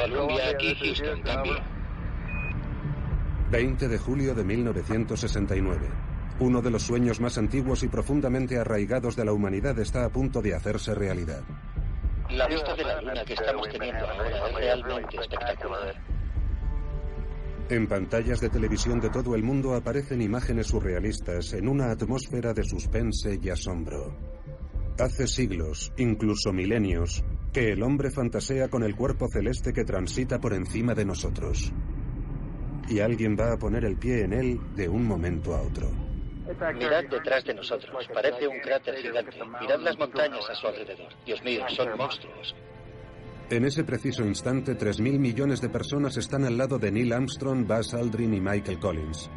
Columbia aquí, Houston, cambio. 20 de julio de 1969. Uno de los sueños más antiguos y profundamente arraigados de la humanidad está a punto de hacerse realidad. La vista de la luna que estamos teniendo ahora es realmente espectacular. En pantallas de televisión de todo el mundo aparecen imágenes surrealistas en una atmósfera de suspense y asombro. Hace siglos, incluso milenios, que el hombre fantasea con el cuerpo celeste que transita por encima de nosotros. Y alguien va a poner el pie en él de un momento a otro. Mirad detrás de nosotros, parece un cráter gigante. Mirad las montañas a su alrededor. Dios mío, son monstruos. En ese preciso instante, 3.000 millones de personas están al lado de Neil Armstrong, Buzz Aldrin y Michael Collins.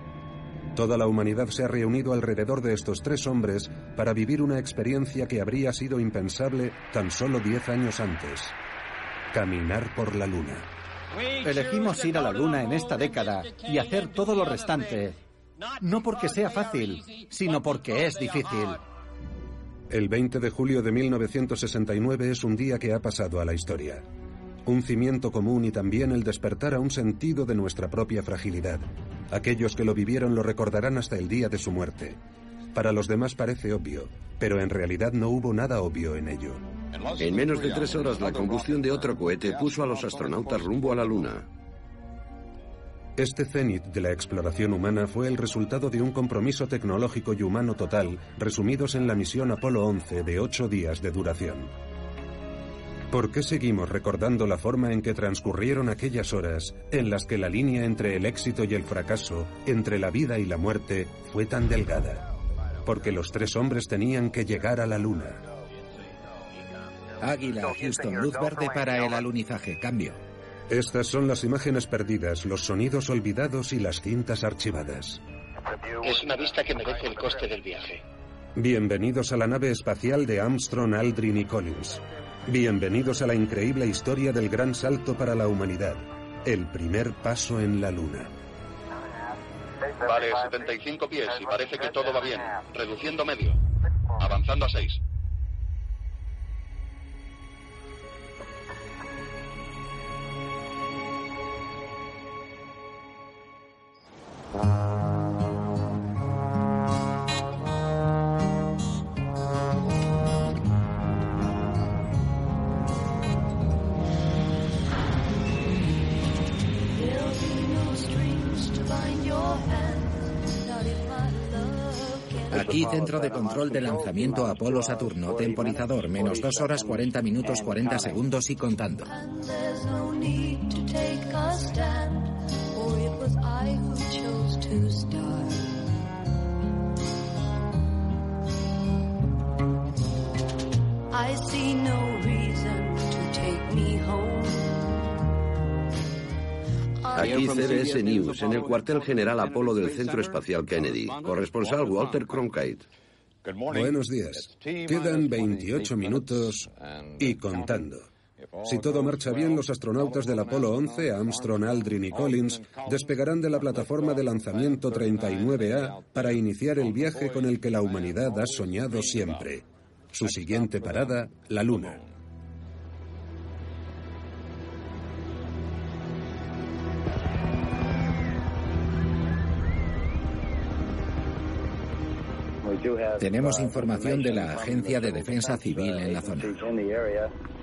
Toda la humanidad se ha reunido alrededor de estos tres hombres para vivir una experiencia que habría sido impensable tan solo 10 años antes. Caminar por la Luna. Elegimos ir a la Luna en esta década y hacer todo lo restante. No porque sea fácil, sino porque es difícil. El 20 de julio de 1969 es un día que ha pasado a la historia. Un cimiento común y también el despertar a un sentido de nuestra propia fragilidad. Aquellos que lo vivieron lo recordarán hasta el día de su muerte. Para los demás parece obvio, pero en realidad no hubo nada obvio en ello. En menos de tres horas la combustión de otro cohete puso a los astronautas rumbo a la Luna. Este cenit de la exploración humana fue el resultado de un compromiso tecnológico y humano total, resumidos en la misión Apolo 11 de ocho días de duración. ¿Por qué seguimos recordando la forma en que transcurrieron aquellas horas en las que la línea entre el éxito y el fracaso, entre la vida y la muerte, fue tan delgada? Porque los tres hombres tenían que llegar a la luna. Águila, Houston, luz verde para el alunizaje. Cambio. Estas son las imágenes perdidas, los sonidos olvidados y las cintas archivadas. Es una vista que merece el coste del viaje. Bienvenidos a la nave espacial de Armstrong, Aldrin y Collins. Bienvenidos a la increíble historia del gran salto para la humanidad, el primer paso en la Luna. Vale, 75 pies y parece que todo va bien. Reduciendo medio. Avanzando a 6. Aquí centro de control de lanzamiento Apolo Saturno, temporizador, menos 2 horas 40 minutos 40 segundos y contando. I see no reason Aquí CBS News, en el cuartel general Apolo del Centro Espacial Kennedy. Corresponsal Walter Cronkite. Buenos días. Quedan 28 minutos y contando. Si todo marcha bien, los astronautas del Apolo 11, Armstrong, Aldrin y Collins, despegarán de la plataforma de lanzamiento 39A para iniciar el viaje con el que la humanidad ha soñado siempre. Su siguiente parada, la Luna. Tenemos información de la Agencia de Defensa Civil en la zona.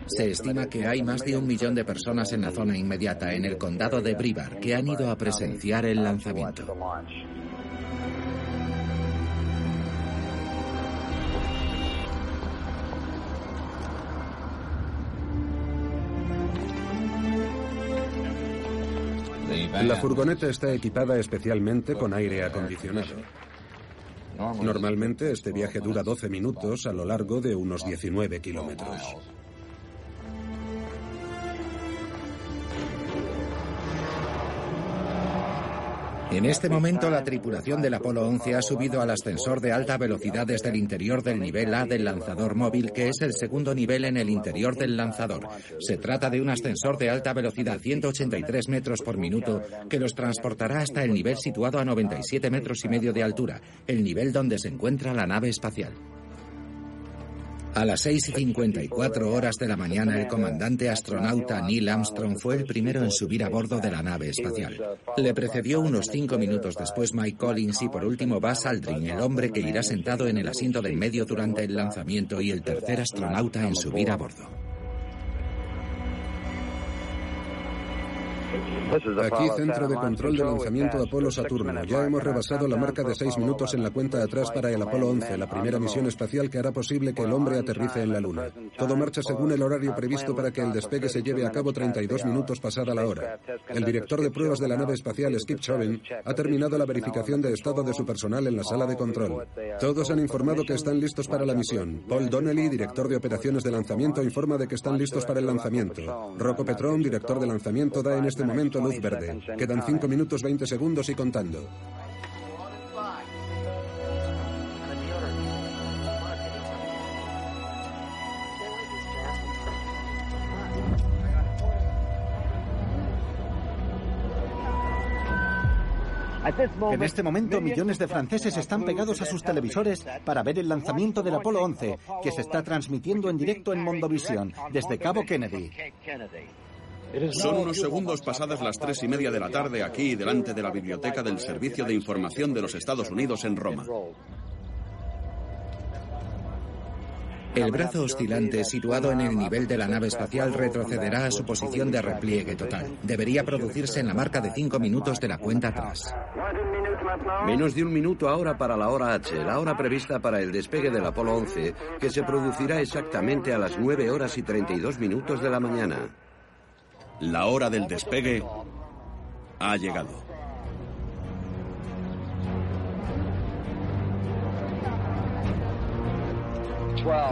Se estima que hay más de un millón de personas en la zona inmediata, en el condado de Brevard, que han ido a presenciar el lanzamiento. La furgoneta está equipada especialmente con aire acondicionado. Normalmente este viaje dura 12 minutos a lo largo de unos 19 kilómetros. En este momento, la tripulación del Apolo 11 ha subido al ascensor de alta velocidad desde el interior del nivel A del lanzador móvil, que es el segundo nivel en el interior del lanzador. Se trata de un ascensor de alta velocidad, 183 metros por minuto, que los transportará hasta el nivel situado a 97 metros y medio de altura, el nivel donde se encuentra la nave espacial. A las 6 y 54 horas de la mañana, el comandante astronauta Neil Armstrong fue el primero en subir a bordo de la nave espacial. Le precedió unos cinco minutos después Mike Collins y por último Buzz Aldrin, el hombre que irá sentado en el asiento del medio durante el lanzamiento y el tercer astronauta en subir a bordo. Aquí, centro de control de lanzamiento de Apolo Saturno. Ya hemos rebasado la marca de seis minutos en la cuenta atrás para el Apolo 11, la primera misión espacial que hará posible que el hombre aterrice en la Luna. Todo marcha según el horario previsto para que el despegue se lleve a cabo 32 minutos pasada la hora. El director de pruebas de la nave espacial, Skip Chauvin, ha terminado la verificación de estado de su personal en la sala de control. Todos han informado que están listos para la misión. Paul Donnelly, director de operaciones de lanzamiento, informa de que están listos para el lanzamiento. Rocco Petrón, director de lanzamiento, da en este momento luz verde. Quedan 5 minutos 20 segundos y contando. En este momento, millones de franceses están pegados a sus televisores para ver el lanzamiento del Apolo 11, que se está transmitiendo en directo en Mondovisión, desde Cabo Kennedy. Son unos segundos pasadas las tres y media de la tarde aquí, delante de la biblioteca del Servicio de Información de los Estados Unidos en Roma. El brazo oscilante situado en el nivel de la nave espacial retrocederá a su posición de repliegue total. Debería producirse en la marca de cinco minutos de la cuenta atrás. Menos de un minuto ahora para la hora H, la hora prevista para el despegue del Apolo 11, que se producirá exactamente a las 9 horas y 32 minutos de la mañana. La hora del despegue ha llegado.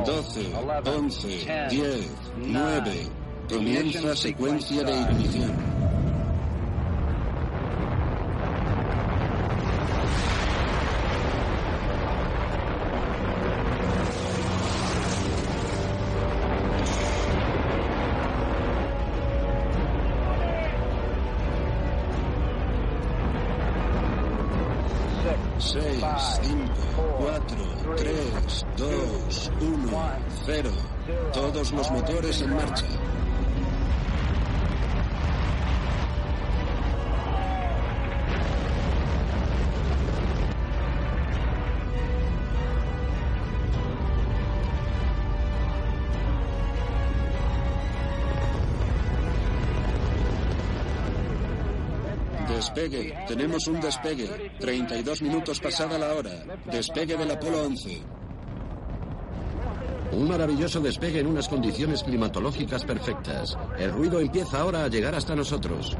Doce, once, diez, nueve. Comienza secuencia de ignición. Despegue. Tenemos un despegue. 32 minutos pasada la hora. Despegue del Apolo 11. Un maravilloso despegue en unas condiciones climatológicas perfectas. El ruido empieza ahora a llegar hasta nosotros.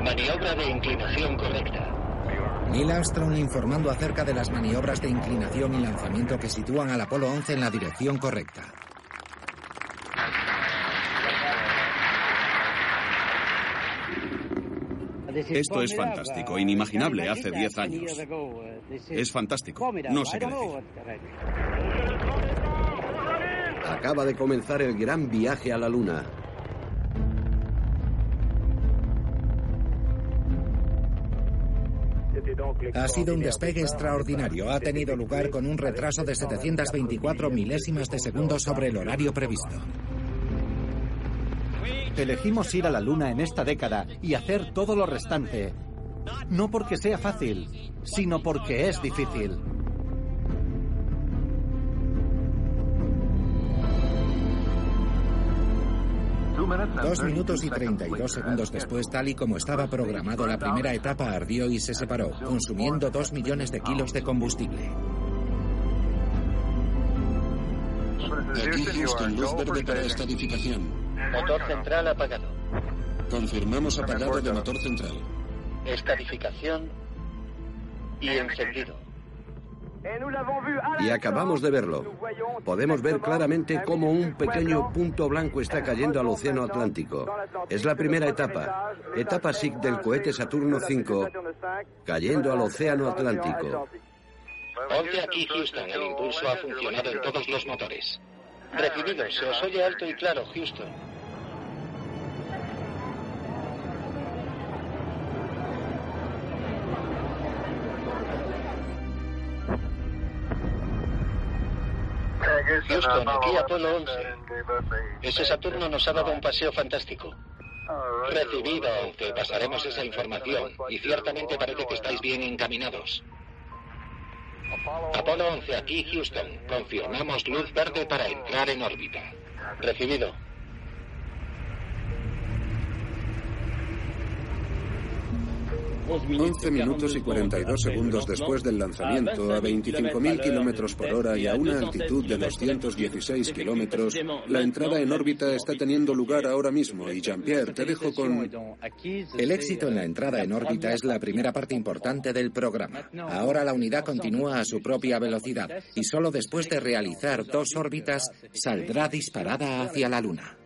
Maniobra de inclinación correcta. Neil Armstrong informando acerca de las maniobras de inclinación y lanzamiento que sitúan al Apolo 11 en la dirección correcta. Esto es fantástico, inimaginable hace 10 años. Es fantástico, no sé qué decir. Acaba de comenzar el gran viaje a la Luna. Ha sido un despegue extraordinario. Ha tenido lugar con un retraso de 724 milésimas de segundo sobre el horario previsto. Elegimos ir a la Luna en esta década y hacer todo lo restante. No porque sea fácil, sino porque es difícil. Dos minutos y 32 segundos después, tal y como estaba programado, la primera etapa ardió y se separó, consumiendo dos millones de kilos de combustible. Aquí Houston, luz verde para esta edificación. Motor central apagado. Confirmamos apagado de motor central. Estadificación y encendido. Y acabamos de verlo. Podemos ver claramente cómo un pequeño punto blanco está cayendo al Océano Atlántico. Es la primera etapa, etapa SIG del cohete Saturno V, cayendo al Océano Atlántico. Ponte aquí, Houston. El impulso ha funcionado en todos los motores. Recibido. Se os oye alto y claro, Houston. Houston, aquí Apolo 11. Ese Saturno nos ha dado un paseo fantástico. Recibido, 11. Pasaremos esa información. Y ciertamente parece que estáis bien encaminados. Apolo 11, aquí Houston. Confirmamos luz verde para entrar en órbita. Recibido. 11 minutos y 42 segundos después del lanzamiento, a 25.000 kilómetros por hora y a una altitud de 216 kilómetros, la entrada en órbita está teniendo lugar ahora mismo. Y Jean-Pierre, te dejo con. El éxito en la entrada en órbita es la primera parte importante del programa. Ahora la unidad continúa a su propia velocidad y solo después de realizar dos órbitas saldrá disparada hacia la Luna.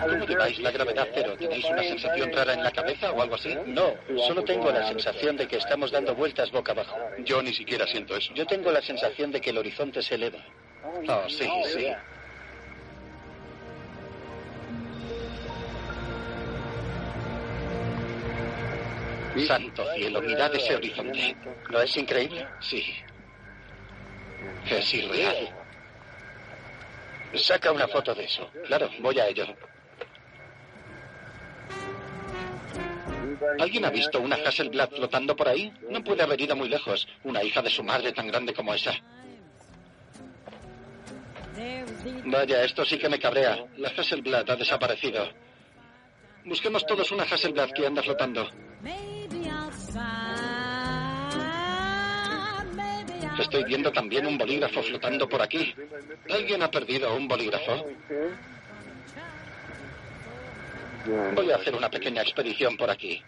¿Cómo lleváis la gravedad cero? ¿Tenéis una sensación rara en la cabeza o algo así? No, solo tengo la sensación de que estamos dando vueltas boca abajo. Yo ni siquiera siento eso. Yo tengo la sensación de que el horizonte se eleva. Oh, sí, sí. Santo cielo, mirad ese horizonte. ¿No es increíble? Sí. Es irreal. Saca una foto de eso. Claro, voy a ello. ¿Alguien ha visto una Hasselblad flotando por ahí? No puede haber ido muy lejos. Una hija de su madre tan grande como esa. Vaya, esto sí que me cabrea. La Hasselblad ha desaparecido. Busquemos todos una Hasselblad que anda flotando. Estoy viendo también un bolígrafo flotando por aquí. ¿Alguien ha perdido un bolígrafo? Voy a hacer una pequeña expedición por aquí.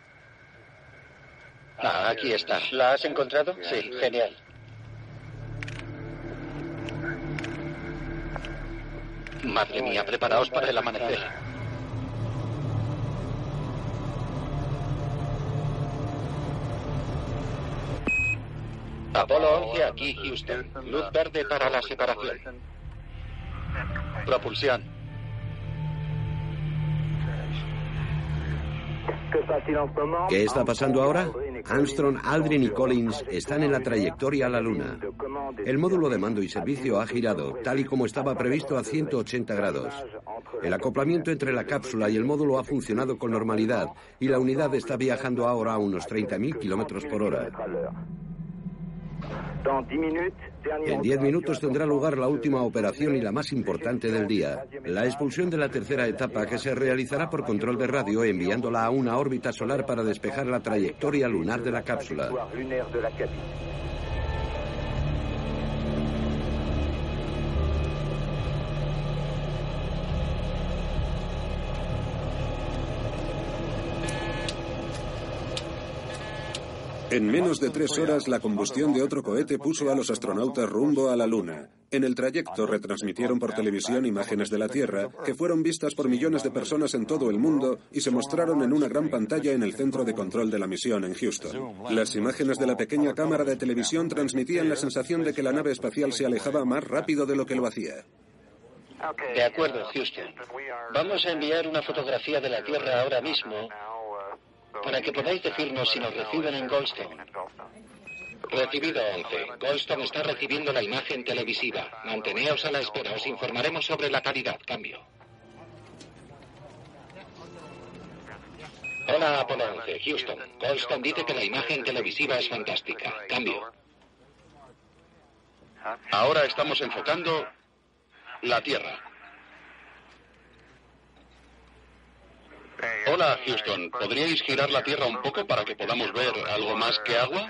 Ah, aquí está. ¿La has encontrado? Sí, genial. Madre mía, preparaos para el amanecer. Apolo 11 aquí, Houston. Luz verde para la separación. Propulsión. ¿Qué está pasando ahora? Armstrong, Aldrin y Collins están en la trayectoria a la Luna. El módulo de mando y servicio ha girado, tal y como estaba previsto, a 180 grados. El acoplamiento entre la cápsula y el módulo ha funcionado con normalidad y la unidad está viajando ahora a unos 30.000 kilómetros por hora. En diez minutos tendrá lugar la última operación y la más importante del día, la expulsión de la tercera etapa que se realizará por control de radio enviándola a una órbita solar para despejar la trayectoria lunar de la cápsula. En menos de tres horas, la combustión de otro cohete puso a los astronautas rumbo a la Luna. En el trayecto retransmitieron por televisión imágenes de la Tierra que fueron vistas por millones de personas en todo el mundo y se mostraron en una gran pantalla en el centro de control de la misión en Houston. Las imágenes de la pequeña cámara de televisión transmitían la sensación de que la nave espacial se alejaba más rápido de lo que lo hacía. De acuerdo, Houston. Vamos a enviar una fotografía de la Tierra ahora mismo para que podáis decirnos si nos reciben en Goldstone. Recibido 11. Goldstone está recibiendo la imagen televisiva. Manteneos a la espera. Os informaremos sobre la calidad. Cambio. Hola, Apolo 11. Houston. Goldstone dice que la imagen televisiva es fantástica. Cambio. Ahora estamos enfocando la Tierra. Hola, Houston. ¿Podríais girar la Tierra un poco para que podamos ver algo más que agua?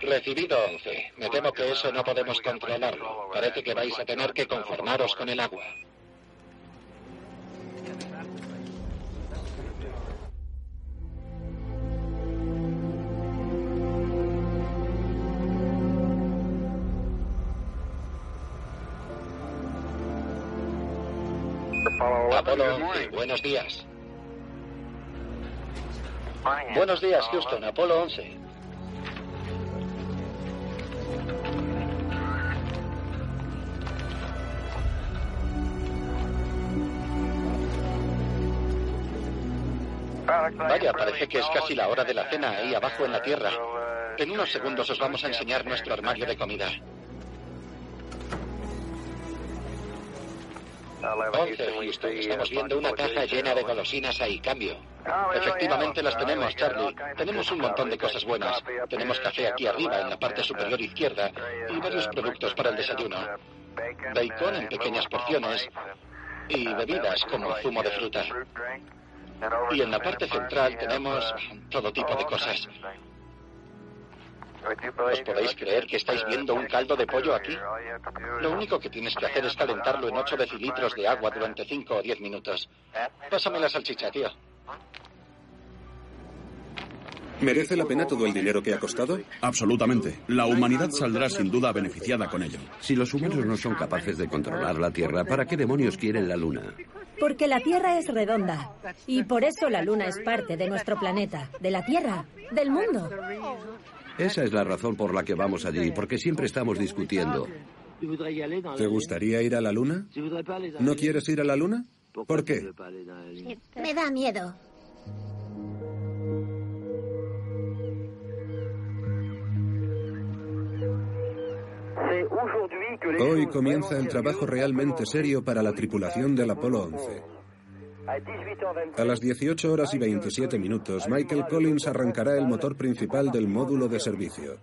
Recibido 11. Me temo que eso no podemos controlarlo. Parece que vais a tener que conformaros con el agua. Apolo 11, buenos días. Buenos días, Houston. Apolo 11. Vaya, parece que es casi la hora de la cena ahí abajo en la Tierra. En unos segundos os vamos a enseñar nuestro armario de comida. 11, Houston. Estamos viendo una caja llena de golosinas ahí. Cambio. Efectivamente las tenemos, Charlie. Tenemos un montón de cosas buenas. Tenemos café aquí arriba, en la parte superior izquierda, y varios productos para el desayuno. Bacon en pequeñas porciones y bebidas como zumo de fruta. Y en la parte central tenemos todo tipo de cosas. ¿Os podéis creer que estáis viendo un caldo de pollo aquí? Lo único que tienes que hacer es calentarlo en 8 decilitros de agua durante 5 o 10 minutos. Pásame la salchicha, tío. ¿Merece la pena todo el dinero que ha costado? Absolutamente. La humanidad saldrá sin duda beneficiada con ello. Si los humanos no son capaces de controlar la Tierra, ¿para qué demonios quieren la Luna? Porque la Tierra es redonda. Y por eso la Luna es parte de nuestro planeta, de la Tierra, del mundo. Esa es la razón por la que vamos allí, porque siempre estamos discutiendo. ¿Te gustaría ir a la Luna? ¿No quieres ir a la Luna? ¿Por qué? Me da miedo. Hoy comienza el trabajo realmente serio para la tripulación del Apolo 11. A las 18 horas y 27 minutos, Michael Collins arrancará el motor principal del módulo de servicio.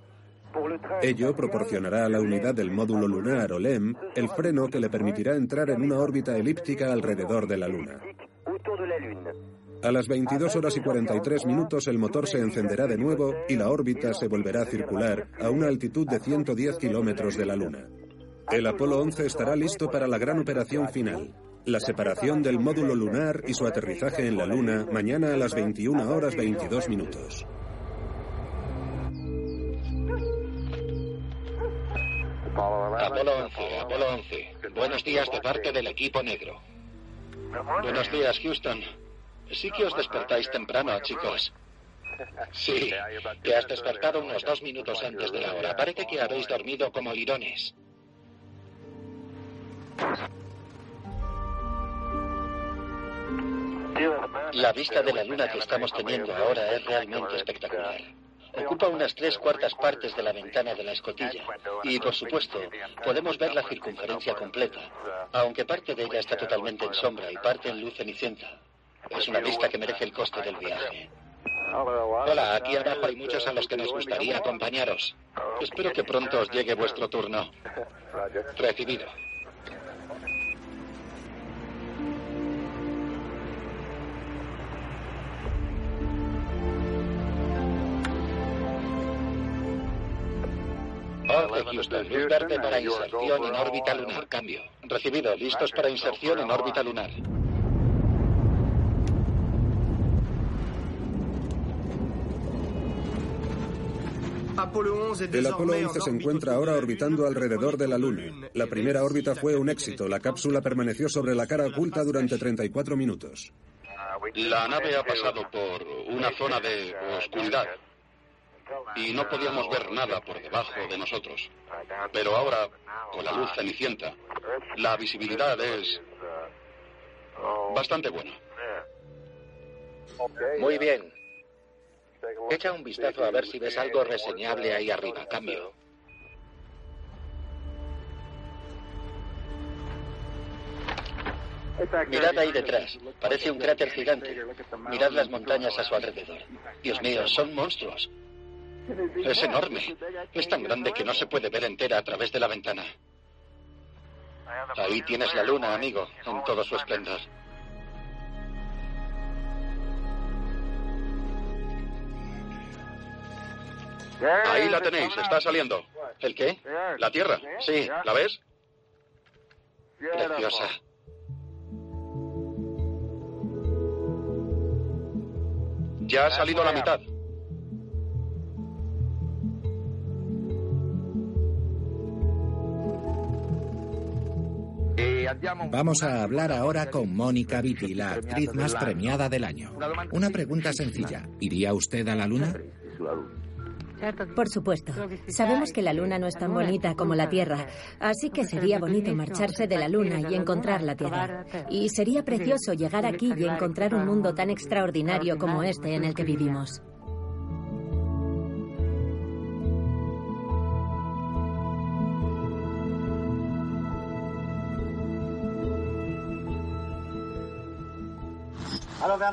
Ello proporcionará a la unidad del módulo lunar o LEM el freno que le permitirá entrar en una órbita elíptica alrededor de la Luna. A las 22 horas y 43 minutos el motor se encenderá de nuevo y la órbita se volverá a circular a una altitud de 110 kilómetros de la Luna. El Apolo 11 estará listo para la gran operación final, la separación del módulo lunar y su aterrizaje en la Luna mañana a las 21 horas 22 minutos. Apolo 11, Apolo 11. Buenos días de parte del equipo negro. Buenos días, Houston. Sí que os despertáis temprano, chicos. Sí, te has despertado unos dos minutos antes de la hora. Parece que habéis dormido como lirones. La vista de la luna que estamos teniendo ahora es realmente espectacular. Ocupa unas tres cuartas partes de la ventana de la escotilla y, por supuesto, podemos ver la circunferencia completa, aunque parte de ella está totalmente en sombra y parte en luz cenicienta. Es una vista que merece el coste del viaje. Hola, aquí abajo hay muchos a los que nos gustaría acompañaros. Espero que pronto os llegue vuestro turno. Recibido. Houston, luz verde para inserción en órbita lunar. Cambio. Recibido. Listos para inserción en órbita lunar. El Apolo 11 se encuentra ahora orbitando alrededor de la Luna. La primera órbita fue un éxito. La cápsula permaneció sobre la cara oculta durante 34 minutos. La nave ha pasado por una zona de oscuridad y no podíamos ver nada por debajo de nosotros. Pero ahora, con la luz cenicienta, la visibilidad es bastante buena. Muy bien. Echa un vistazo a ver si ves algo reseñable ahí arriba. Cambio. Mirad ahí detrás. Parece un cráter gigante. Mirad las montañas a su alrededor. Dios mío, son monstruos. Es enorme. Es tan grande que no se puede ver entera a través de la ventana. Ahí tienes la luna, amigo, en todo su esplendor. Ahí la tenéis, está saliendo. ¿El qué? La Tierra. Sí. ¿La ves? Preciosa. Ya ha salido la mitad. Vamos a hablar ahora con Mónica Vitti, la actriz más premiada del año. Una pregunta sencilla. ¿Iría usted a la Luna? Por supuesto. Sabemos que la Luna no es tan bonita como la Tierra, así que sería bonito marcharse de la Luna y encontrar la Tierra. Y sería precioso llegar aquí y encontrar un mundo tan extraordinario como este en el que vivimos.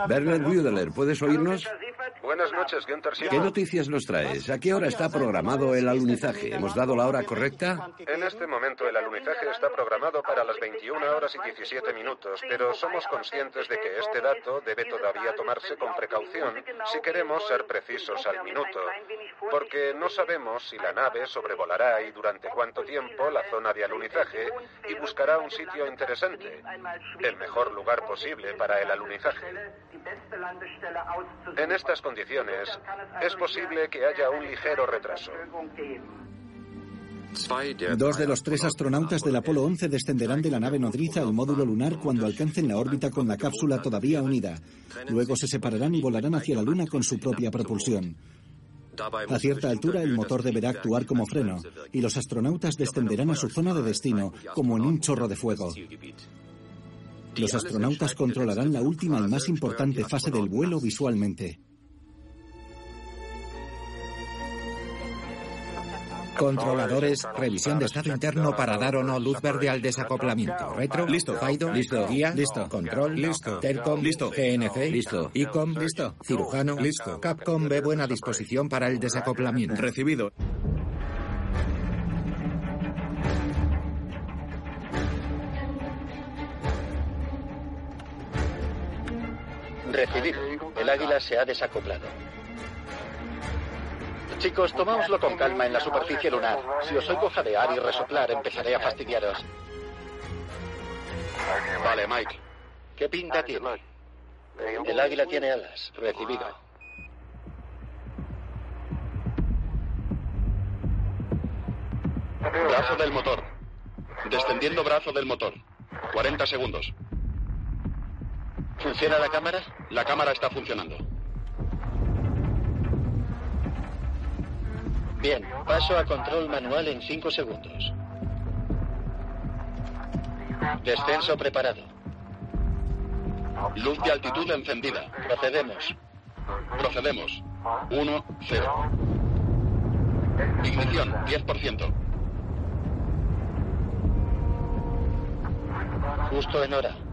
Bernard Budeler, ¿puedes oírnos? Buenas noches, Günther ¿Qué noticias nos traes? ¿A qué hora está programado el alunizaje? ¿Hemos dado la hora correcta? En este momento el alunizaje está programado para las 21 horas y 17 minutos, pero somos conscientes de que este dato debe todavía tomarse con precaución si queremos ser precisos al minuto, porque no sabemos si la nave sobrevolará y durante cuánto tiempo la zona de alunizaje y buscará un sitio interesante, el mejor lugar posible para el alunizaje. En estas condiciones, es posible que haya un ligero retraso. Dos de los tres astronautas del Apolo 11 descenderán de la nave nodriza al módulo lunar cuando alcancen la órbita con la cápsula todavía unida. Luego se separarán y volarán hacia la Luna con su propia propulsión. A cierta altura el motor deberá actuar como freno y los astronautas descenderán a su zona de destino como en un chorro de fuego. Los astronautas controlarán la última y más importante fase del vuelo visualmente. Controladores, revisión de estado interno para dar o no luz verde al desacoplamiento. Retro, listo. Faido, listo. Guía, listo. Control, listo. Telcom, listo. GNC, listo. ICOM, listo. Cirujano, listo. Capcom ve buena disposición para el desacoplamiento. Recibido. Recibido. El águila se ha desacoplado. Chicos, tomáoslo con calma en la superficie lunar. Si os oigo jadear y resoplar, empezaré a fastidiaros. Vale, Mike. ¿Qué pinta tiene? El águila tiene alas. Recibido. Brazo del motor. Descendiendo brazo del motor. 40 segundos. ¿Funciona la cámara? La cámara está funcionando. Bien, paso a control manual en 5 segundos. Descenso preparado. Luz de altitud encendida. Procedemos. Procedemos. 1, 0. Ignición, 10%. Justo en hora.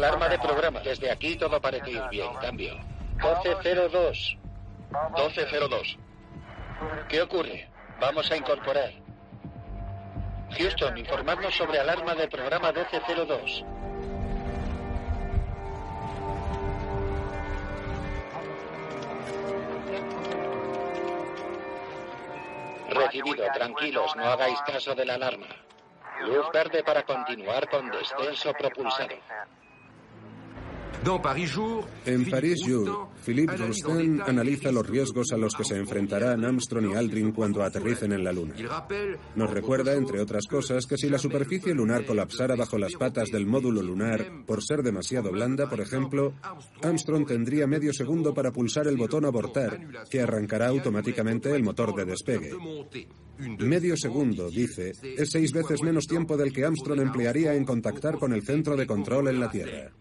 Alarma de programa. Desde aquí todo parece ir bien. Cambio. 1202. 1202. ¿Qué ocurre? Vamos a incorporar. Houston, informadnos sobre alarma del programa 1202. Recibido, tranquilos, no hagáis caso de la alarma. Luz verde para continuar con descenso propulsado. En París Jour, Philippe Roustan analiza los riesgos a los que se enfrentarán Armstrong y Aldrin cuando aterricen en la Luna. Nos recuerda, entre otras cosas, que si la superficie lunar colapsara bajo las patas del módulo lunar por ser demasiado blanda, por ejemplo, Armstrong tendría medio segundo para pulsar el botón abortar, que arrancará automáticamente el motor de despegue. Medio segundo, dice, es seis veces menos tiempo del que Armstrong emplearía en contactar con el centro de control en la Tierra.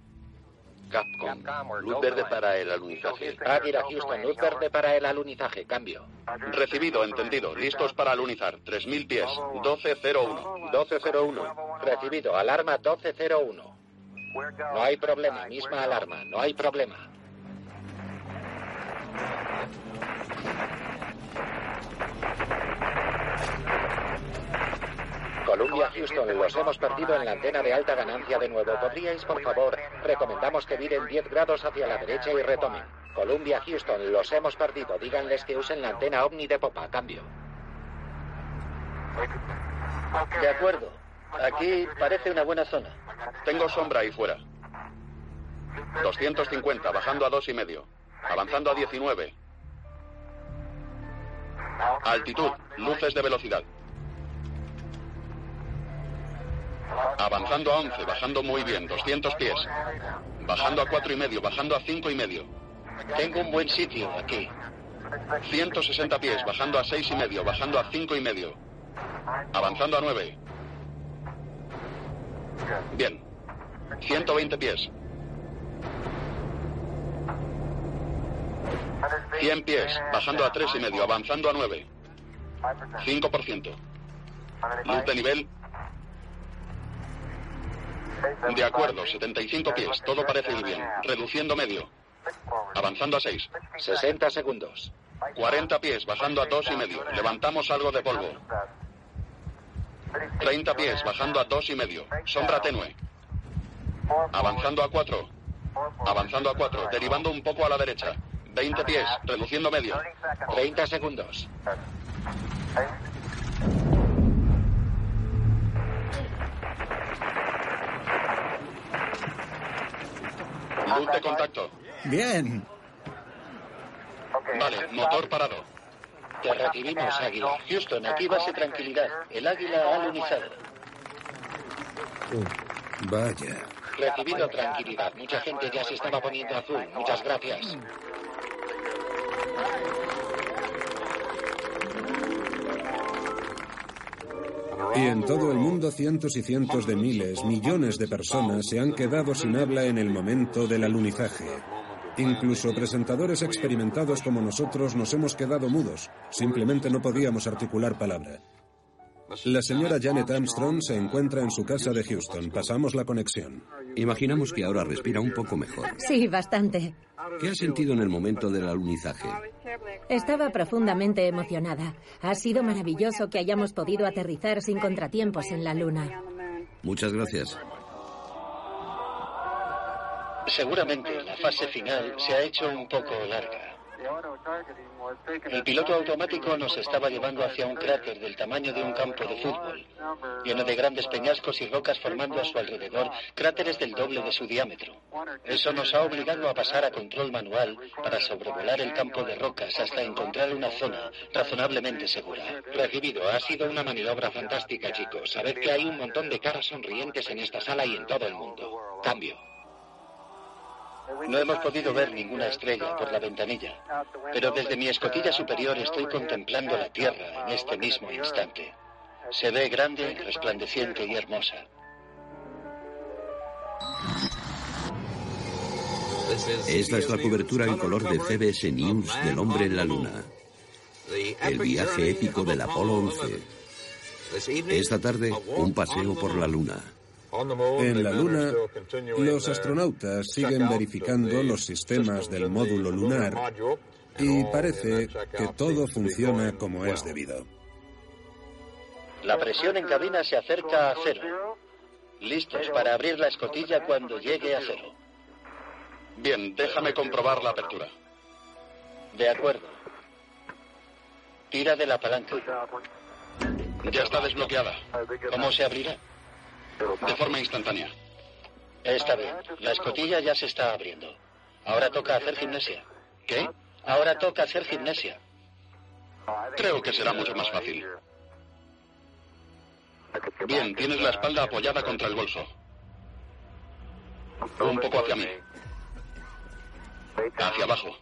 Capcom. Luz verde para el alunizaje. Águila Houston, luz verde para el alunizaje. Cambio. Recibido, entendido. Listos para alunizar. 3.000 pies. 1201. 1201. Recibido. Alarma 1201. No hay problema. Misma alarma. No hay problema. Columbia Houston, los hemos perdido en la antena de alta ganancia de nuevo. ¿Podríais, por favor, recomendamos que viren 10 grados hacia la derecha y retomen? Columbia Houston, los hemos perdido. Díganles que usen la antena ovni de popa. Cambio. De acuerdo. Aquí parece una buena zona. Tengo sombra ahí fuera. 250, bajando a dos y medio. Avanzando a 19. Altitud, luces de velocidad. Avanzando a 11, bajando muy bien, 200 pies. Bajando a cuatro y medio, bajando a cinco y medio. Tengo un buen sitio aquí. 160 pies, bajando a seis y medio, bajando a cinco y medio. Avanzando a 9. Bien. 120 pies. 100 pies, bajando a tres y medio, avanzando a 9. 5%. Luz de nivel. De acuerdo, 75 pies, todo parece ir bien. Reduciendo medio. Avanzando a 6. 60 segundos. 40 pies, bajando a dos y medio. Levantamos algo de polvo. 30 pies, bajando a dos y medio. Sombra tenue. Avanzando a 4. Avanzando a 4, derivando un poco a la derecha. 20 pies, reduciendo medio. 30 segundos. Luz de contacto. Bien. Vale, motor parado. Te recibimos, Águila. Houston, aquí base tranquilidad. El Águila ha alunizado. Vaya. Recibido tranquilidad. Mucha gente ya se estaba poniendo azul. Muchas gracias. Y en todo el mundo cientos y cientos de miles, millones de personas se han quedado sin habla en el momento del alunizaje. Incluso presentadores experimentados como nosotros nos hemos quedado mudos. Simplemente no podíamos articular palabra. La señora Janet Armstrong se encuentra en su casa de Houston. Pasamos la conexión. Imaginamos que ahora respira un poco mejor. Sí, bastante. ¿Qué ha sentido en el momento del alunizaje? Estaba profundamente emocionada. Ha sido maravilloso que hayamos podido aterrizar sin contratiempos en la Luna. Muchas gracias. Seguramente la fase final se ha hecho un poco larga. El piloto automático nos estaba llevando hacia un cráter del tamaño de un campo de fútbol, lleno de grandes peñascos y rocas formando a su alrededor cráteres del doble de su diámetro. Eso nos ha obligado a pasar a control manual para sobrevolar el campo de rocas hasta encontrar una zona razonablemente segura. Recibido, ha sido una maniobra fantástica, chicos. Sabed que hay un montón de caras sonrientes en esta sala y en todo el mundo. Cambio. No hemos podido ver ninguna estrella por la ventanilla, pero desde mi escotilla superior estoy contemplando la Tierra en este mismo instante. Se ve grande, resplandeciente y hermosa. Esta es la cobertura en color de CBS News del hombre en la luna. El viaje épico del Apolo 11. Esta tarde, un paseo por la luna. En la Luna, los astronautas siguen verificando los sistemas del módulo lunar y parece que todo funciona como es debido. La presión en cabina se acerca a cero. Listos para abrir la escotilla cuando llegue a cero. Bien, déjame comprobar la apertura. De acuerdo. Tira de la palanca. Ya está desbloqueada. ¿Cómo se abrirá? De forma instantánea. Está bien. La escotilla ya se está abriendo. Ahora toca hacer gimnasia. ¿Qué? Ahora toca hacer gimnasia. Creo que será mucho más fácil. Bien, tienes la espalda apoyada contra el bolso. Un poco hacia mí. Hacia abajo.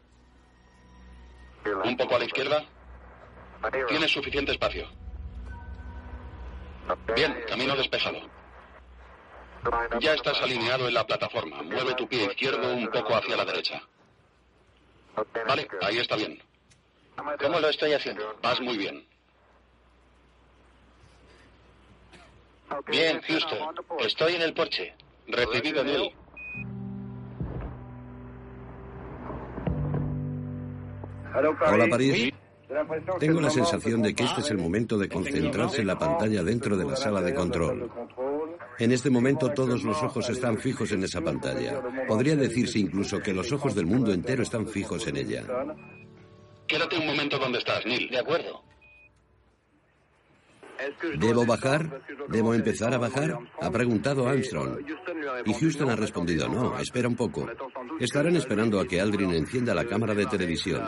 Un poco a la izquierda. Tienes suficiente espacio. Bien, camino despejado. Ya estás alineado en la plataforma. Mueve tu pie izquierdo un poco hacia la derecha. Vale, ahí está bien. ¿Cómo lo estoy haciendo? Vas muy bien. Bien, Houston. Estoy en el porche. Recibido Neil. Hola, París. Tengo la sensación de que este es el momento de concentrarse en la pantalla dentro de la sala de control. En este momento todos los ojos están fijos en esa pantalla. Podría decirse incluso que los ojos del mundo entero están fijos en ella. Quédate un momento donde estás, Neil. De acuerdo. ¿Debo bajar? ¿Debo empezar a bajar? Ha preguntado Armstrong. Y Houston ha respondido, no, espera un poco. Estarán esperando a que Aldrin encienda la cámara de televisión.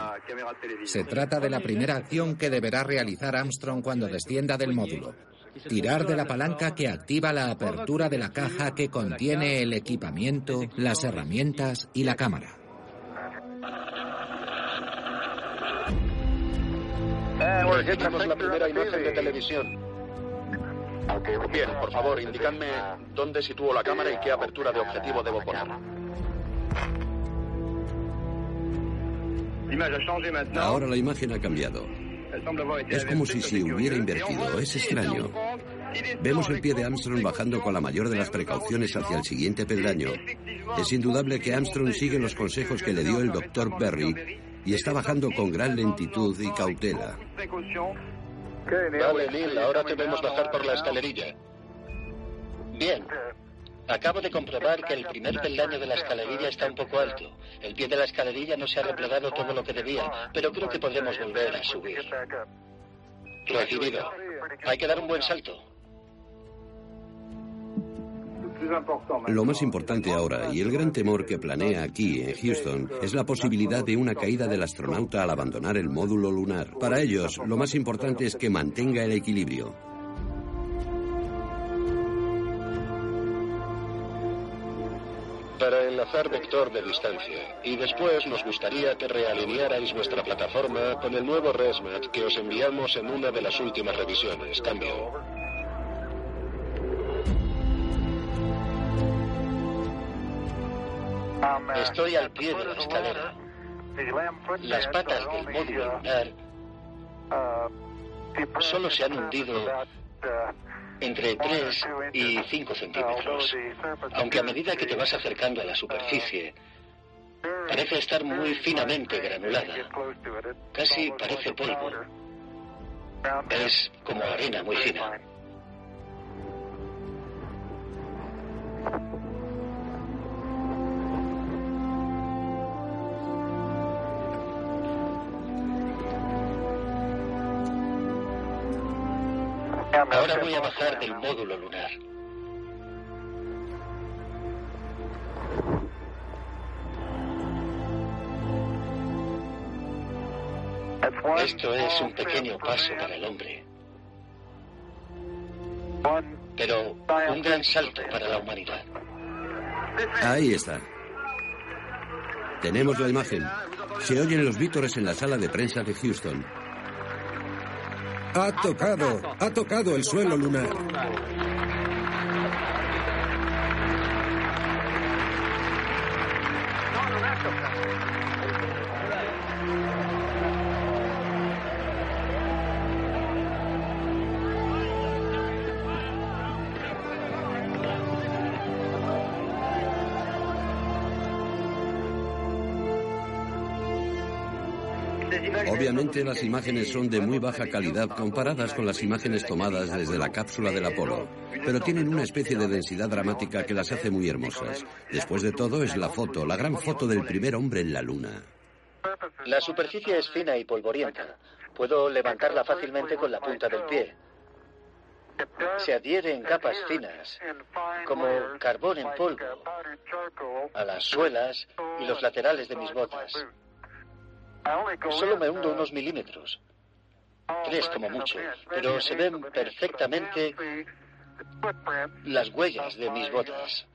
Se trata de la primera acción que deberá realizar Armstrong cuando descienda del módulo. Tirar de la palanca que activa la apertura de la caja que contiene el equipamiento, las herramientas y la cámara. Tenemos la primera imagen de televisión. Bien, por favor, indicadme dónde sitúo la cámara y qué apertura de objetivo debo poner. Ahora la imagen ha cambiado. Es como si se hubiera invertido. Es extraño. Vemos el pie de Armstrong bajando con la mayor de las precauciones hacia el siguiente peldaño. Es indudable que Armstrong sigue los consejos que le dio el doctor Berry y está bajando con gran lentitud y cautela. Vale, Neil, ahora te vemos bajar por la escalerilla. Bien. Acabo de comprobar que el primer peldaño de la escalerilla está un poco alto. El pie de la escalerilla no se ha replegado todo lo que debía, pero creo que podremos volver a subir. Recibido. Hay que dar un buen salto. Lo más importante ahora, y el gran temor que planea aquí en Houston, es la posibilidad de una caída del astronauta al abandonar el módulo lunar. Para ellos, lo más importante es que mantenga el equilibrio. Vector de distancia. Y después nos gustaría que realinearais vuestra plataforma con el nuevo ResMat que os enviamos en una de las últimas revisiones. Cambio. Estoy al pie de la escalera. Las patas del módulo lunar solo se han hundido entre 3 y 5 centímetros, aunque a medida que te vas acercando a la superficie, parece estar muy finamente granulada. Casi parece polvo. Es como arena muy fina. Ahora voy a bajar del módulo lunar. Esto es un pequeño paso para el hombre, pero un gran salto para la humanidad. Ahí está. Tenemos la imagen. Se oyen los vítores en la sala de prensa de Houston. Ha tocado, ha tocado el suelo lunar. Las imágenes son de muy baja calidad comparadas con las imágenes tomadas desde la cápsula del Apolo, pero tienen una especie de densidad dramática que las hace muy hermosas. Después de todo es la foto, la gran foto del primer hombre en la Luna. La superficie es fina y polvorienta. Puedo levantarla fácilmente con la punta del pie. Se adhiere en capas finas, como carbón en polvo, a las suelas y los laterales de mis botas. Solo me hundo unos milímetros. Tres como mucho. Pero se ven perfectamente las huellas de mis botas.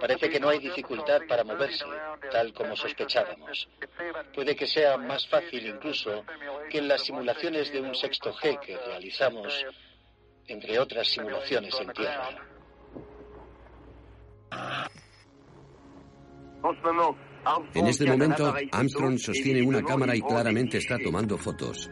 Parece que no hay dificultad para moverse, tal como sospechábamos. Puede que sea más fácil incluso que en las simulaciones de un sexto G que realizamos, entre otras simulaciones en tierra. En este momento, Armstrong sostiene una cámara y claramente está tomando fotos.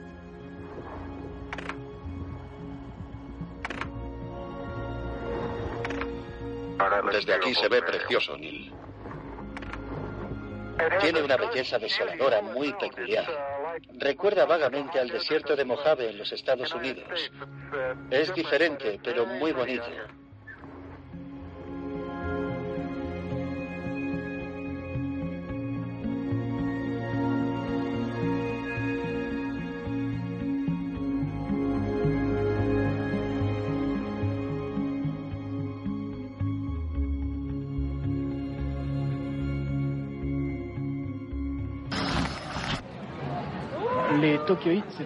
Desde aquí se ve precioso, Neil. Tiene una belleza desoladora muy peculiar. Recuerda vagamente al desierto de Mojave en los Estados Unidos. Es diferente, pero muy bonito.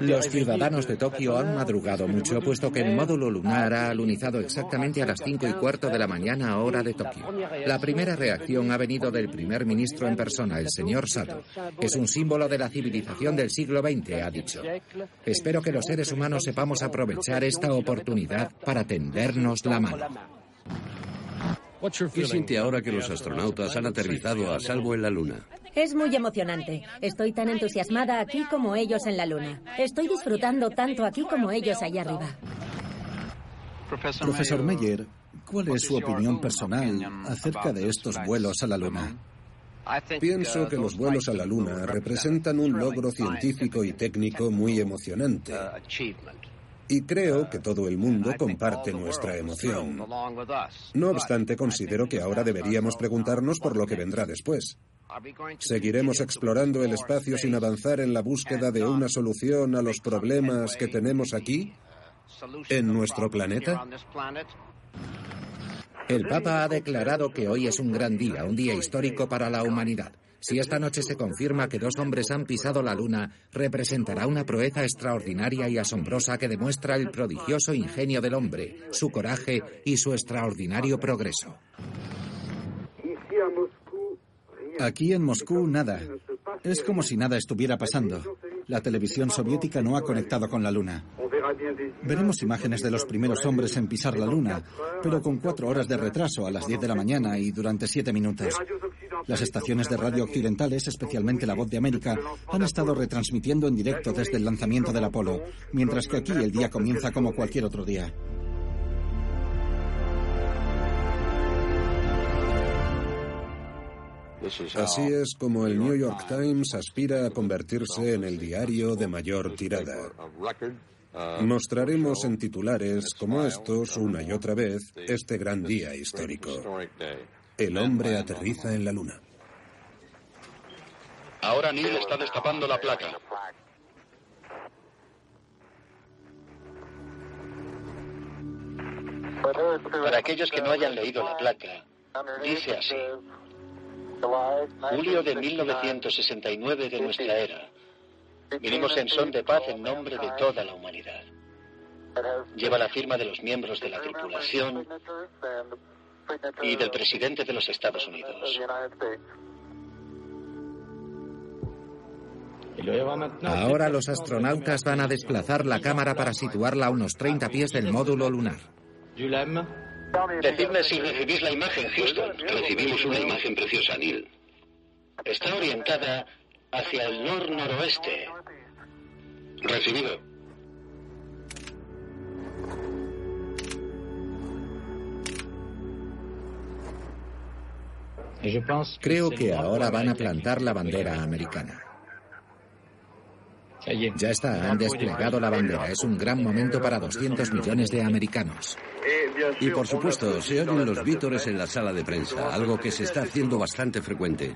Los ciudadanos de Tokio han madrugado mucho, puesto que el módulo lunar ha alunizado exactamente a las 5 y cuarto de la mañana hora de Tokio. La primera reacción ha venido del primer ministro en persona, el señor Sato. Es un símbolo de la civilización del siglo XX, ha dicho. Espero que los seres humanos sepamos aprovechar esta oportunidad para tendernos la mano. ¿Qué siente ahora que los astronautas han aterrizado a salvo en la Luna? Es muy emocionante. Estoy tan entusiasmada aquí como ellos en la Luna. Estoy disfrutando tanto aquí como ellos allá arriba. Profesor Meyer, ¿cuál es su opinión personal acerca de estos vuelos a la Luna? Pienso que los vuelos a la Luna representan un logro científico y técnico muy emocionante. Y creo que todo el mundo comparte nuestra emoción. No obstante, considero que ahora deberíamos preguntarnos por lo que vendrá después. ¿Seguiremos explorando el espacio sin avanzar en la búsqueda de una solución a los problemas que tenemos aquí, en nuestro planeta? El Papa ha declarado que hoy es un gran día, un día histórico para la humanidad. Si esta noche se confirma que dos hombres han pisado la Luna, representará una proeza extraordinaria y asombrosa que demuestra el prodigioso ingenio del hombre, su coraje y su extraordinario progreso. Aquí en Moscú nada. Es como si nada estuviera pasando. La televisión soviética no ha conectado con la Luna. Veremos imágenes de los primeros hombres en pisar la Luna, pero con cuatro horas de retraso a las 10 de la mañana y durante siete minutos. Las estaciones de radio occidentales, especialmente La Voz de América, han estado retransmitiendo en directo desde el lanzamiento del Apolo, mientras que aquí el día comienza como cualquier otro día. Así es como el New York Times aspira a convertirse en el diario de mayor tirada. Mostraremos en titulares como estos una y otra vez este gran día histórico. El hombre aterriza en la luna. Ahora Neil está destapando la placa. Para aquellos que no hayan leído la placa, dice así. Julio de 1969 de nuestra era. Vinimos en son de paz en nombre de toda la humanidad. Lleva la firma de los miembros de la tripulación y del presidente de los Estados Unidos. Ahora los astronautas van a desplazar la cámara para situarla a unos 30 pies del módulo lunar. Decidme si recibís la imagen, Houston. Recibimos una imagen preciosa, Neil. Está orientada hacia el nor-noroeste. Recibido. Creo que ahora van a plantar la bandera americana. Ya está, han desplegado la bandera. Es un gran momento para 200 millones de americanos. Y por supuesto, se oyen los vítores en la sala de prensa, algo que se está haciendo bastante frecuente.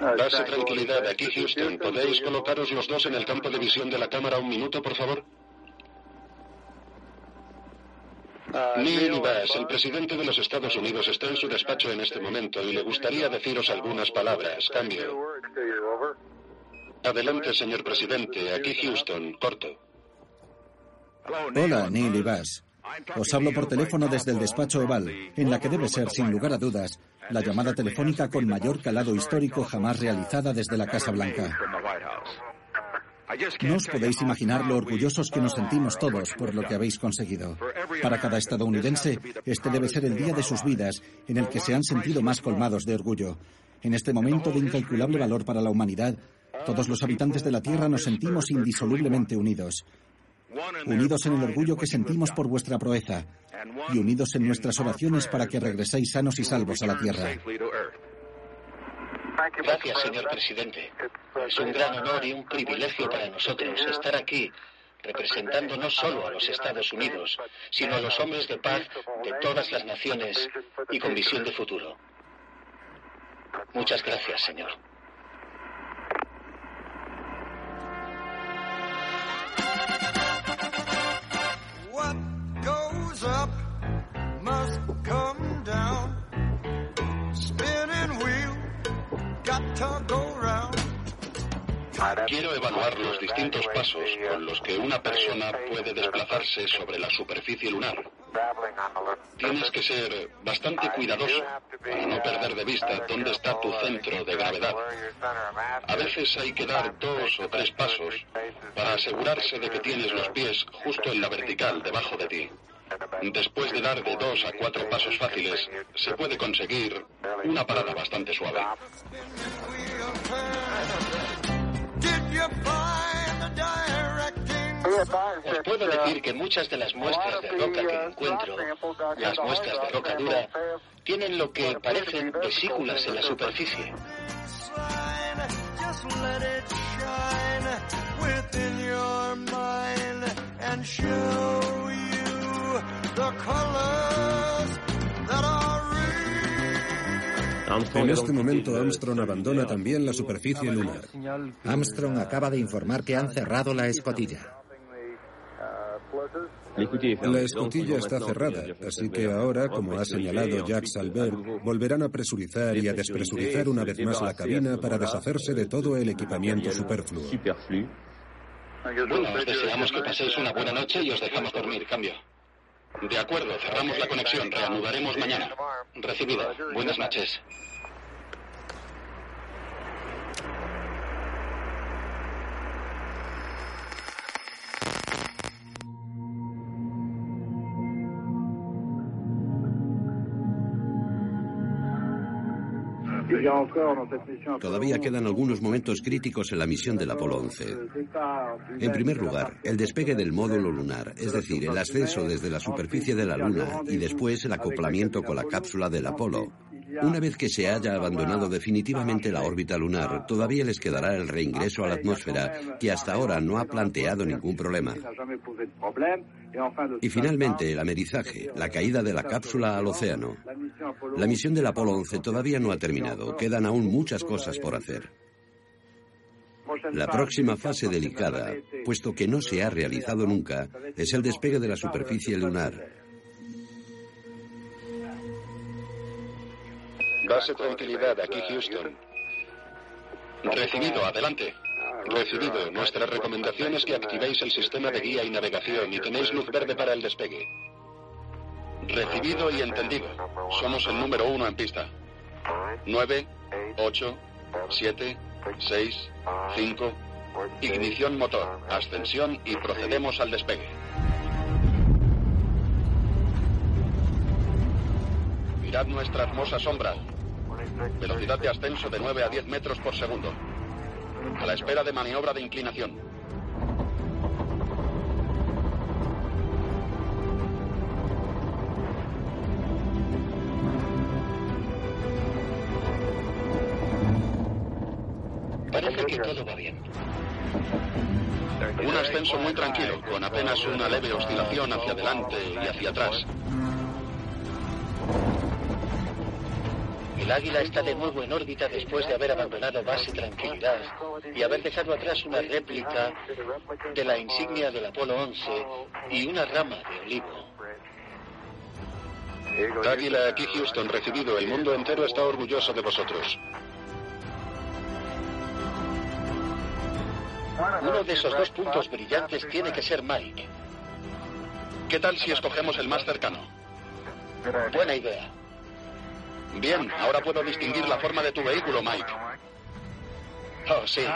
Base tranquilidad, aquí Houston. ¿Podéis colocaros los dos en el campo de visión de la cámara un minuto, por favor? Neil Bass, el presidente de los Estados Unidos, está en su despacho en este momento y le gustaría deciros algunas palabras. Cambio. Adelante, señor presidente. Aquí Houston. Corto. Hola, Neil Bass. Os hablo por teléfono desde el despacho Oval, en la que debe ser, sin lugar a dudas, la llamada telefónica con mayor calado histórico jamás realizada desde la Casa Blanca. No os podéis imaginar lo orgullosos que nos sentimos todos por lo que habéis conseguido. Para cada estadounidense, este debe ser el día de sus vidas en el que se han sentido más colmados de orgullo. En este momento de incalculable valor para la humanidad, todos los habitantes de la Tierra nos sentimos indisolublemente unidos. Unidos en el orgullo que sentimos por vuestra proeza y unidos en nuestras oraciones para que regreséis sanos y salvos a la Tierra. Gracias, señor presidente. Es un gran honor y un privilegio para nosotros estar aquí representando no solo a los Estados Unidos, sino a los hombres de paz de todas las naciones y con visión de futuro. Muchas gracias, señor. Quiero evaluar los distintos pasos con los que una persona puede desplazarse sobre la superficie lunar. Tienes que ser bastante cuidadoso para no perder de vista dónde está tu centro de gravedad. A veces hay que dar dos o tres pasos para asegurarse de que tienes los pies justo en la vertical debajo de ti. Después de dar de dos a cuatro pasos fáciles, se puede conseguir una parada bastante suave. Os puedo decir que muchas de las muestras de roca que encuentro, las muestras de roca dura, tienen lo que parecen vesículas en la superficie. En este momento Armstrong abandona también la superficie lunar. Armstrong acaba de informar que han cerrado la escotilla. La escotilla está cerrada, así que ahora, como ha señalado Jacques Albert, volverán a presurizar y a despresurizar una vez más la cabina para deshacerse de todo el equipamiento superfluo. Bueno, os deseamos que paséis una buena noche y os dejamos dormir. Cambio. De acuerdo, cerramos la conexión. Reanudaremos mañana. Recibido. Buenas noches. Todavía quedan algunos momentos críticos en la misión del Apolo 11. En primer lugar, el despegue del módulo lunar, es decir, el ascenso desde la superficie de la Luna y después el acoplamiento con la cápsula del Apolo. Una vez que se haya abandonado definitivamente la órbita lunar, todavía les quedará el reingreso a la atmósfera, que hasta ahora no ha planteado ningún problema. Y finalmente, el amerizaje, la caída de la cápsula al océano. La misión del Apolo 11 todavía no ha terminado, quedan aún muchas cosas por hacer. La próxima fase delicada, puesto que no se ha realizado nunca, es el despegue de la superficie lunar. Base tranquilidad, aquí Houston. Recibido, adelante. Recibido. Nuestra recomendación es que activéis el sistema de guía y navegación y tenéis luz verde para el despegue. Recibido y entendido. Somos el número uno en pista. 9, 8, 7, 6, 5. Ignición motor, ascensión y procedemos al despegue. Mirad nuestra hermosa sombra. Velocidad de ascenso de 9 a 10 metros por segundo. A la espera de maniobra de inclinación. Parece que todo va bien. Un ascenso muy tranquilo, con apenas una leve oscilación hacia adelante y hacia atrás. El águila está de nuevo en órbita después de haber abandonado base tranquilidad y haber dejado atrás una réplica de la insignia del Apolo 11 y una rama de olivo. Águila, aquí Houston, recibido. El mundo entero está orgulloso de vosotros. Uno de esos dos puntos brillantes tiene que ser Mike. ¿Qué tal si escogemos el más cercano? Buena idea. Bien, ahora puedo distinguir la forma de tu vehículo, Mike. Oh, sí.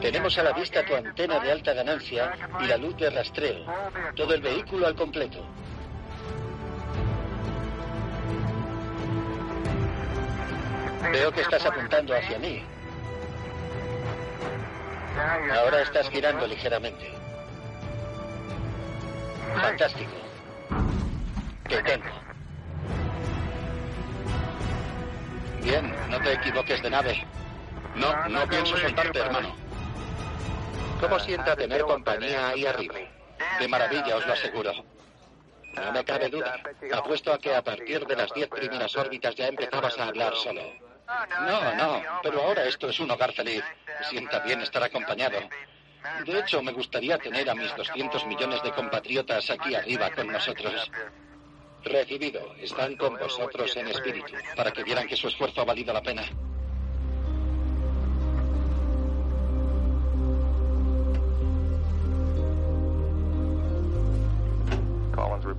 Tenemos a la vista tu antena de alta ganancia y la luz de rastreo. Todo el vehículo al completo. Veo que estás apuntando hacia mí. Ahora estás girando ligeramente. Fantástico. Te tengo. Bien, no te equivoques de nave. No, no pienso soltarte, hermano. ¿Cómo sienta tener compañía ahí arriba? De maravilla, os lo aseguro. No me cabe duda. Apuesto a que a partir de las diez primeras órbitas ya empezabas a hablar solo. No, no, pero ahora esto es un hogar feliz. Sienta bien estar acompañado. De hecho, me gustaría tener a mis 200 millones de compatriotas aquí arriba con nosotros. Recibido. Están con vosotros en espíritu, para que vieran que su esfuerzo ha valido la pena.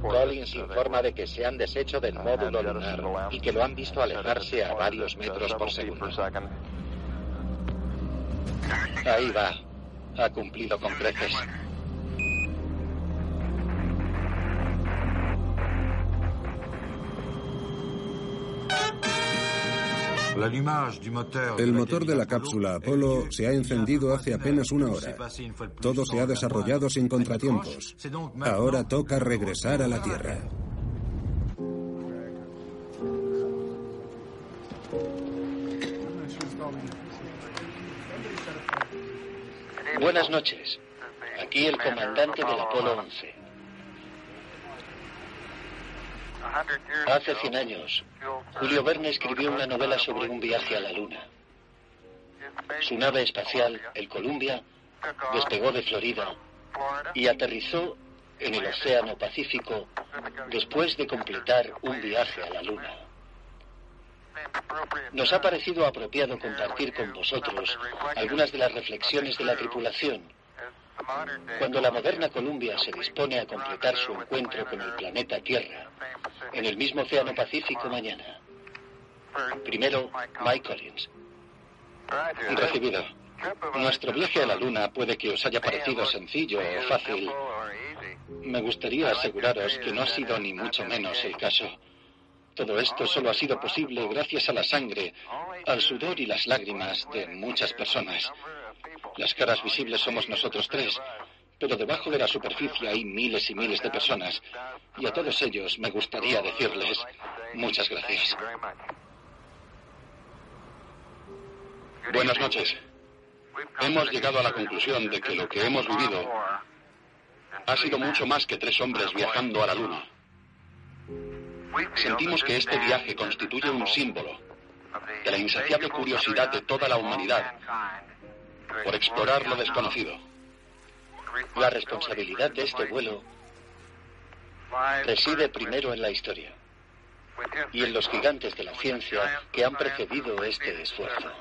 Collins informa de que se han deshecho del módulo lunar y que lo han visto alejarse a varios metros por segundo. Ahí va. Ha cumplido con creces. El motor de la cápsula Apolo se ha encendido hace apenas una hora. Todo se ha desarrollado sin contratiempos. Ahora toca regresar a la Tierra. Buenas noches. Aquí el comandante del Apolo 11. Hace 100 años, Julio Verne escribió una novela sobre un viaje a la Luna. Su nave espacial, el Columbia, despegó de Florida y aterrizó en el Océano Pacífico después de completar un viaje a la Luna. Nos ha parecido apropiado compartir con vosotros algunas de las reflexiones de la tripulación cuando la moderna Columbia se dispone a completar su encuentro con el planeta Tierra en el mismo Océano Pacífico mañana. Primero, Mike Collins. Recibido. Nuestro viaje a la Luna puede que os haya parecido sencillo o fácil. Me gustaría aseguraros que no ha sido ni mucho menos el caso. Todo esto solo ha sido posible gracias a la sangre, al sudor y las lágrimas de muchas personas. Las caras visibles somos nosotros tres, pero debajo de la superficie hay miles y miles de personas. Y a todos ellos me gustaría decirles muchas gracias. Buenas noches. Hemos llegado a la conclusión de que lo que hemos vivido ha sido mucho más que tres hombres viajando a la Luna. Sentimos que este viaje constituye un símbolo de la insaciable curiosidad de toda la humanidad por explorar lo desconocido. La responsabilidad de este vuelo reside primero en la historia y en los gigantes de la ciencia que han precedido este esfuerzo.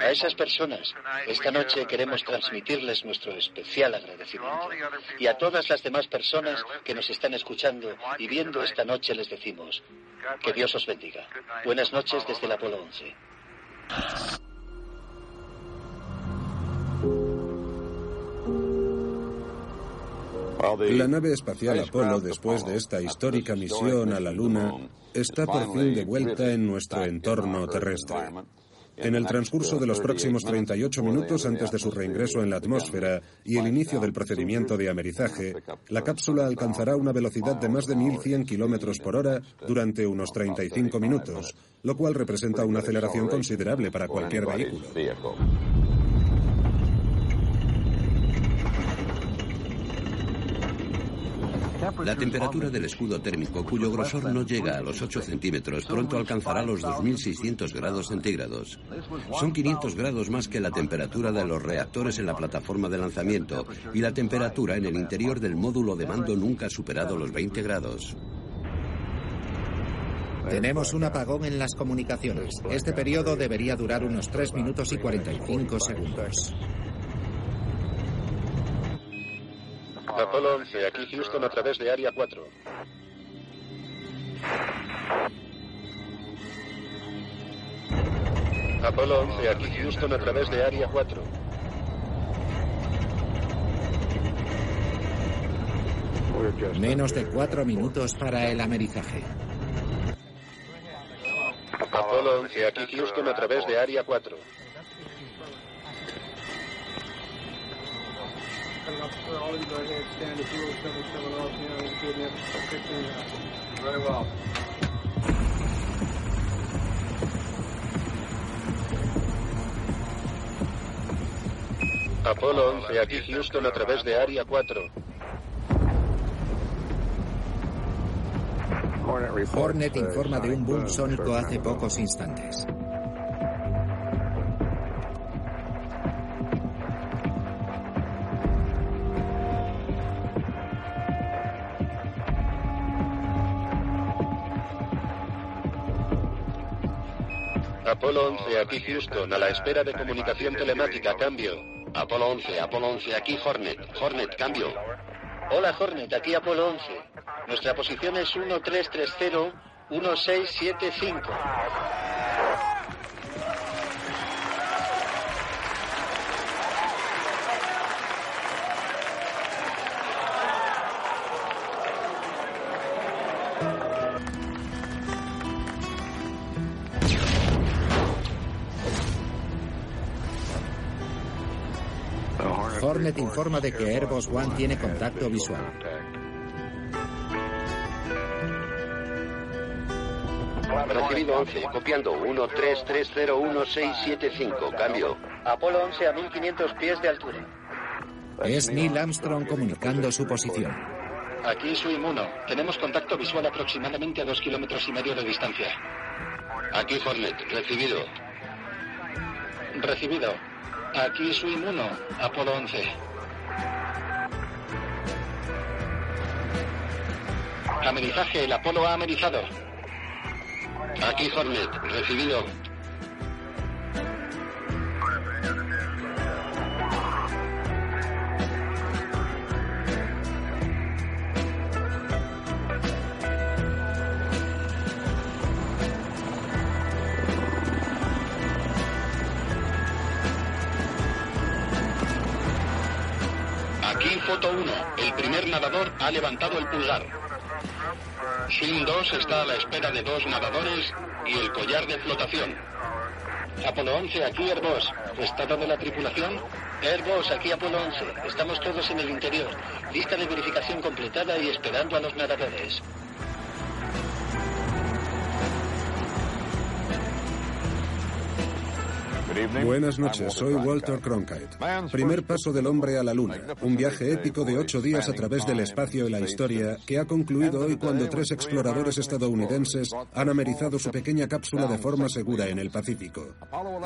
A esas personas, esta noche queremos transmitirles nuestro especial agradecimiento. Y a todas las demás personas que nos están escuchando y viendo esta noche les decimos, que Dios os bendiga. Buenas noches desde el Apolo 11. La nave espacial Apolo, después de esta histórica misión a la Luna, está por fin de vuelta en nuestro entorno terrestre. En el transcurso de los próximos 38 minutos antes de su reingreso en la atmósfera y el inicio del procedimiento de amerizaje, la cápsula alcanzará una velocidad de más de 1.100 kilómetros por hora durante unos 35 minutos, lo cual representa una aceleración considerable para cualquier vehículo. La temperatura del escudo térmico, cuyo grosor no llega a los 8 centímetros, pronto alcanzará los 2.600 grados centígrados. Son 500 grados más que la temperatura de los reactores en la plataforma de lanzamiento y la temperatura en el interior del módulo de mando nunca ha superado los 20 grados. Tenemos un apagón en las comunicaciones. Este periodo debería durar unos 3 minutos y 45 segundos. Apolo 11, aquí Houston a través de Área 4. Apolo 11, aquí Houston a través de Área 4. Menos de 4 minutos para el amerizaje. Apolo 11, aquí Houston a través de Área 4. Very well. Apolo 11, aquí Houston a través de Área 4. Hornet informa de un boom sónico hace pocos instantes. Apolo 11, aquí Houston, a la espera de comunicación telemática, cambio. Apolo 11, Apolo 11, aquí Hornet. Hornet, cambio. Hola Hornet, aquí Apolo 11. Nuestra posición es 1330-1675. Hornet informa de que Airbus One tiene contacto visual. Recibido 11, copiando 133011675, cambio. Apolo 11 a 1500 pies de altura. Es Neil Armstrong comunicando su posición. Aquí Swim 1. Tenemos contacto visual aproximadamente a dos kilómetros y medio de distancia. Aquí Hornet, recibido. Recibido. Aquí Swim 1, Apolo 11. Amerizaje, el Apolo ha amerizado. Aquí Hornet, recibido. Levantado el pulgar. Swim 2 está a la espera de dos nadadores y el collar de flotación. Apolo 11, aquí Airbus. ¿Estado de la tripulación? Airbus, aquí Apolo 11. Estamos todos en el interior. Lista de verificación completada y esperando a los nadadores. Buenas noches, soy Walter Cronkite. Primer paso del hombre a la Luna, un viaje épico de ocho días a través del espacio y la historia que ha concluido hoy cuando tres exploradores estadounidenses han amerizado su pequeña cápsula de forma segura en el Pacífico.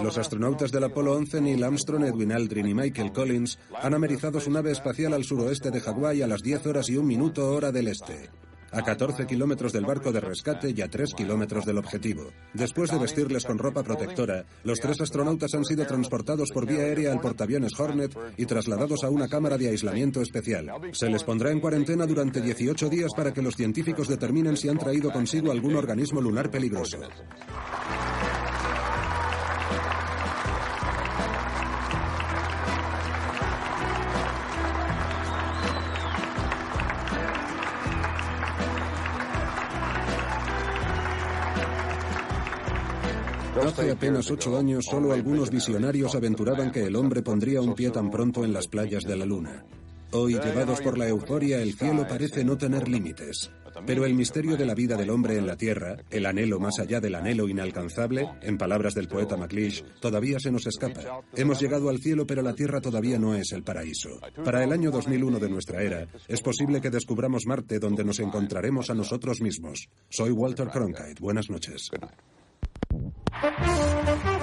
Los astronautas del Apolo 11, Neil Armstrong, Edwin Aldrin y Michael Collins, han amerizado su nave espacial al suroeste de Hawái a las 10 horas y un minuto hora del este a 14 kilómetros del barco de rescate y a 3 kilómetros del objetivo. Después de vestirles con ropa protectora, los tres astronautas han sido transportados por vía aérea al portaaviones Hornet y trasladados a una cámara de aislamiento especial. Se les pondrá en cuarentena durante 18 días para que los científicos determinen si han traído consigo algún organismo lunar peligroso. Hace apenas ocho años, solo algunos visionarios aventuraban que el hombre pondría un pie tan pronto en las playas de la Luna. Hoy, llevados por la euforia, el cielo parece no tener límites. Pero el misterio de la vida del hombre en la Tierra, el anhelo más allá del anhelo inalcanzable, en palabras del poeta MacLeish, todavía se nos escapa. Hemos llegado al cielo, pero la Tierra todavía no es el paraíso. Para el año 2001 de nuestra era, es posible que descubramos Marte, donde nos encontraremos a nosotros mismos. Soy Walter Cronkite. Buenas noches. Thank you.